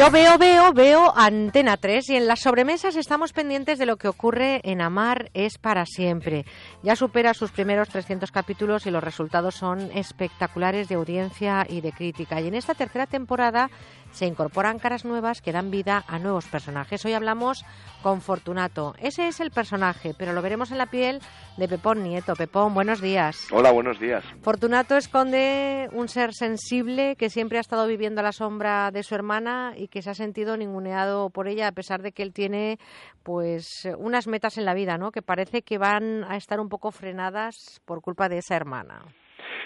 Yo veo, veo, veo Antena 3 y en las sobremesas estamos pendientes de lo que ocurre en Amar es para siempre. Ya supera sus primeros 300 capítulos y los resultados son espectaculares de audiencia y de crítica. Y en esta tercera temporada se incorporan caras nuevas que dan vida a nuevos personajes. Hoy hablamos con Fortunato. Ese es el personaje, pero lo veremos en la piel de Pepón Nieto. Pepón, buenos días. Hola, buenos días. Fortunato esconde un ser sensible que siempre ha estado viviendo a la sombra de su hermana y que se ha sentido ninguneado por ella a pesar de que él tiene pues unas metas en la vida, ¿no? Que parece que van a estar un poco frenadas por culpa de esa hermana.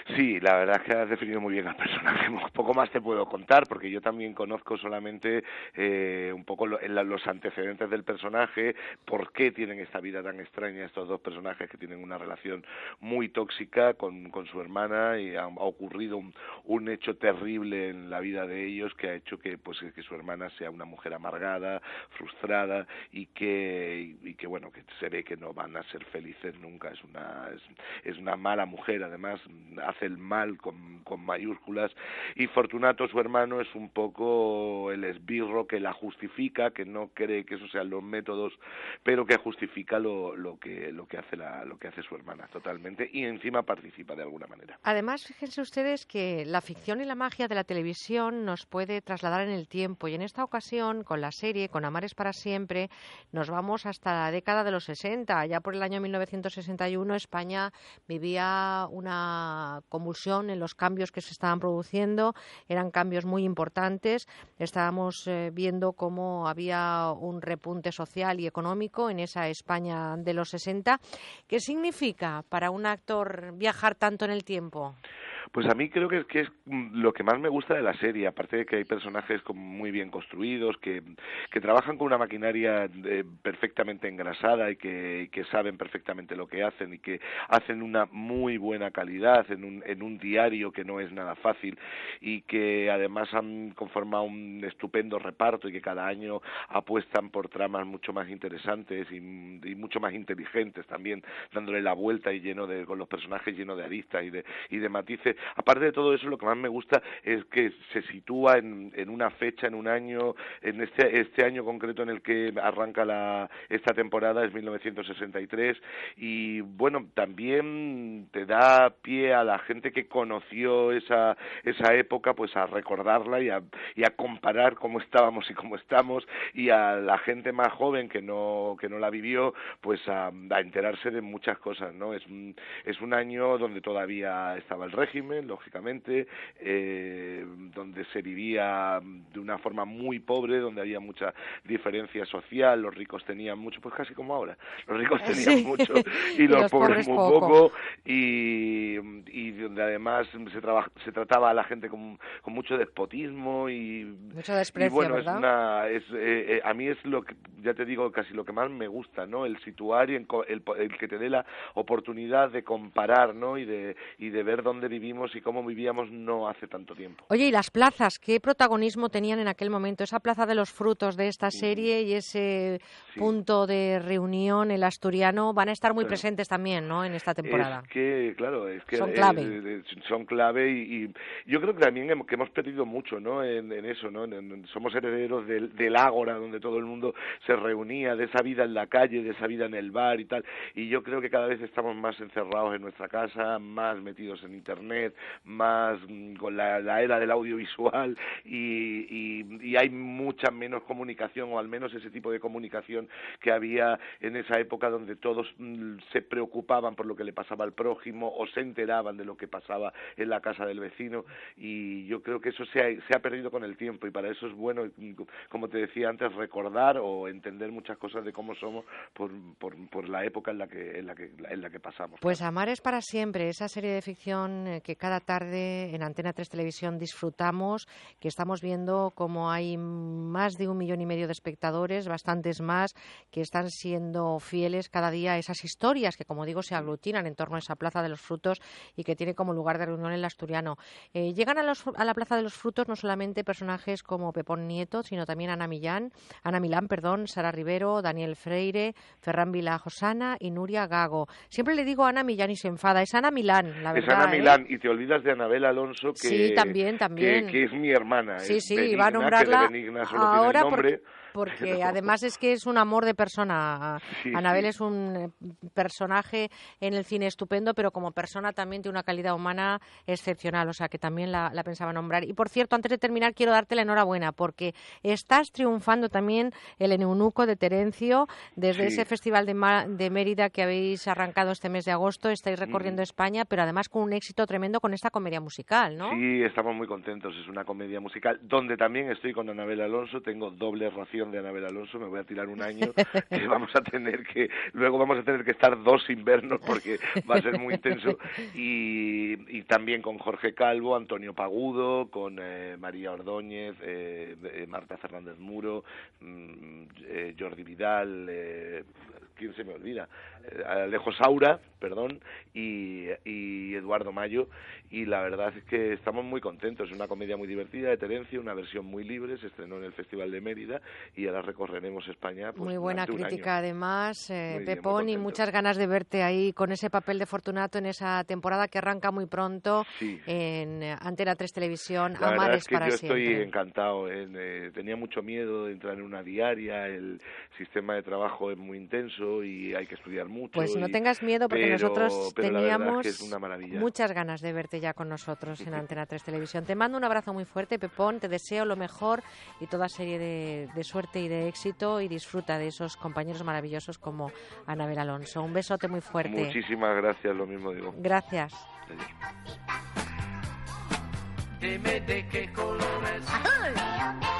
Sí, la verdad es que has definido muy bien al personaje. Poco más te puedo contar porque yo también conozco solamente eh, un poco los antecedentes del personaje, por qué tienen esta vida tan extraña estos dos personajes que tienen una relación muy tóxica con, con su hermana y ha, ocurrido un, un, hecho terrible en la vida de ellos que ha hecho que pues que su hermana sea una mujer amargada, frustrada y que y que bueno que se ve que no van a ser felices nunca. Es una es, es una mala mujer además hace el mal con, con mayúsculas. Y Fortunato su hermano es un poco el esbirro que la justifica que no cree que esos sean los métodos pero que justifica lo, lo que lo que hace la, lo que hace su hermana totalmente. Y encima participa de alguna manera. Además fíjense ustedes que la ficción y la magia de la televisión nos puede trasladar en el tiempo y en esta ocasión con la serie con Amares para siempre nos vamos hasta la década de los 60 ya por el año 1961 España vivía una convulsión en los cambios que se estaban produciendo. Eran cambios muy importantes. Estábamos eh, viendo cómo había un repunte social y económico en esa España de los 60. ¿Qué significa para un actor viajar tanto en el tiempo? Pues a mí creo que, que es lo que más me gusta de la serie, aparte de que hay personajes muy bien construidos, que, trabajan con una maquinaria eh, perfectamente engrasada y que, que, saben perfectamente lo que hacen y que hacen una muy buena calidad en un, en un diario que no es nada fácil y que además han conformado un estupendo reparto y que cada año apuestan por tramas mucho más interesantes y, y mucho más inteligentes también, dándole la vuelta y lleno de, con los personajes llenos de aristas y de, y de matices aparte de todo eso, lo que más me gusta es que se sitúa en, en una fecha, en un año, en este, este año concreto en el que arranca la, esta temporada, es 1963, y bueno, también te da pie a la gente que conoció esa, esa época, pues a recordarla y a, y a comparar cómo estábamos y cómo estamos, y a la gente más joven que no, que no la vivió, pues a, enterarse de muchas cosas, ¿no? Es, es un año donde todavía estaba el régimen, lógicamente, eh, donde se vivía de una forma muy pobre, donde había mucha diferencia social, los ricos tenían mucho, pues casi como ahora, los ricos tenían mucho y, los, pobres, muy poco, y, y, donde además se, se trataba a la gente con, con mucho despotismo y, mucho desprecio, y bueno, es una, es, eh, eh, a mí es lo que, ya te digo, casi lo que más me gusta, ¿no? El situar y el, el, el que te dé la oportunidad de comparar, ¿no? Y de, y de ver dónde vivimos y cómo vivíamos no hace tanto tiempo. Oye, ¿y las plazas? ¿Qué protagonismo tenían en aquel momento? Esa plaza de los frutos de esta serie y ese punto de reunión, el asturiano, van a estar muy presentes también, ¿no? En esta temporada. Es que, claro, es que son clave. Eh, son clave y, yo creo que también hemos, que hemos perdido mucho, ¿no? En, eso, ¿no? somos herederos del, del ágora donde todo el mundo se reunía, de esa vida en la calle, de esa vida en el bar y tal. Y yo creo que cada vez estamos más encerrados en nuestra casa, más metidos en internet más mm, con la, era del audiovisual y, y, hay mucha menos comunicación o al menos ese tipo de comunicación que había en esa época donde todos mm, se preocupaban por lo que le pasaba al prójimo o se enteraban de lo que pasaba en la casa del vecino y yo creo que eso se ha, se ha perdido con el tiempo y para eso es bueno, mm, como te decía antes, recordar o entender muchas cosas de cómo somos por, por, por la época en la que, en la que, en la que pasamos. Pues Amar es para siempre, esa serie de ficción eh, que cada tarde en Antena 3 Televisión disfrutamos, que estamos viendo como hay más de un millón y medio de espectadores, bastantes más, que están siendo fieles cada día a esas historias que, como digo, se aglutinan en torno a esa Plaza de los Frutos y que tiene como lugar de reunión el asturiano. Eh, llegan a, la Plaza de los Frutos no solamente personajes como Pepón Nieto, sino también Ana Millán, Ana Milán, perdón, Sara Rivero, Daniel Freire, Ferran Vila Josana y Nuria Gago. Siempre le digo Ana Millán y se enfada. Es Ana Milán, la verdad. Es Ana ¿eh? Milán y te olvidas de Anabel Alonso, que, sí, también, también. que, es mi hermana. Sí, es sí, Benigna, va a nombrarla que de Benigna solo ahora nombre. porque además es que es un amor de persona. Sí, Anabel sí. es un eh, personaje en el cine estupendo, pero como persona también tiene una calidad humana excepcional, o sea que también la, la pensaba nombrar. Y por cierto, antes de terminar, quiero darte la enhorabuena porque estás triunfando también el Eunuco de Terencio desde Sí. ese festival de, Ma- de Mérida que habéis arrancado este mes de agosto. Estáis recorriendo Mm. España, pero además con un éxito tremendo con esta comedia musical, ¿no? Sí, estamos muy contentos. Es una comedia musical donde también estoy con Anabel Alonso. Tengo doble ración de Anabel Alonso. Me voy a tirar un año que vamos a tener que luego vamos a tener que estar dos inviernos porque va a ser muy intenso. Y, y también con Jorge Calvo, Antonio Pagudo, con eh, María Ordóñez, eh, eh, Marta Fernández Muro, mm, eh, Jordi Vidal. Eh, ¿Quién se me olvida? Eh, Alejo Saura, perdón, y, y Eduardo Mayo. Y la verdad es que estamos muy contentos. Es una comedia muy divertida de Terencio, una versión muy libre. Se estrenó en el Festival de Mérida y ahora recorreremos España. Pues, muy buena crítica, año. además, eh, Muy bien, muy Pepón, y muchas ganas de verte ahí con ese papel de Fortunato en esa temporada que arranca muy pronto Sí. en eh, Antena 3 Televisión. La Amar es que para yo estoy encantado. en, eh, tenía mucho miedo de entrar en una diaria. El sistema de trabajo es muy intenso y hay que estudiar mucho. Pues no y- tengas miedo porque pero- nosotros pero es teníamos que es una maravilla. muchas ganas de verte ya con nosotros en Antena 3 Televisión. Te mando un abrazo muy fuerte, Pepón, te deseo lo mejor y toda serie de, de suerte y de éxito y disfruta de esos compañeros maravillosos como Anabel Alonso. Un besote muy fuerte. Muchísimas gracias, lo mismo digo. Gracias. Adiós. Dime de qué colores. Oh, pero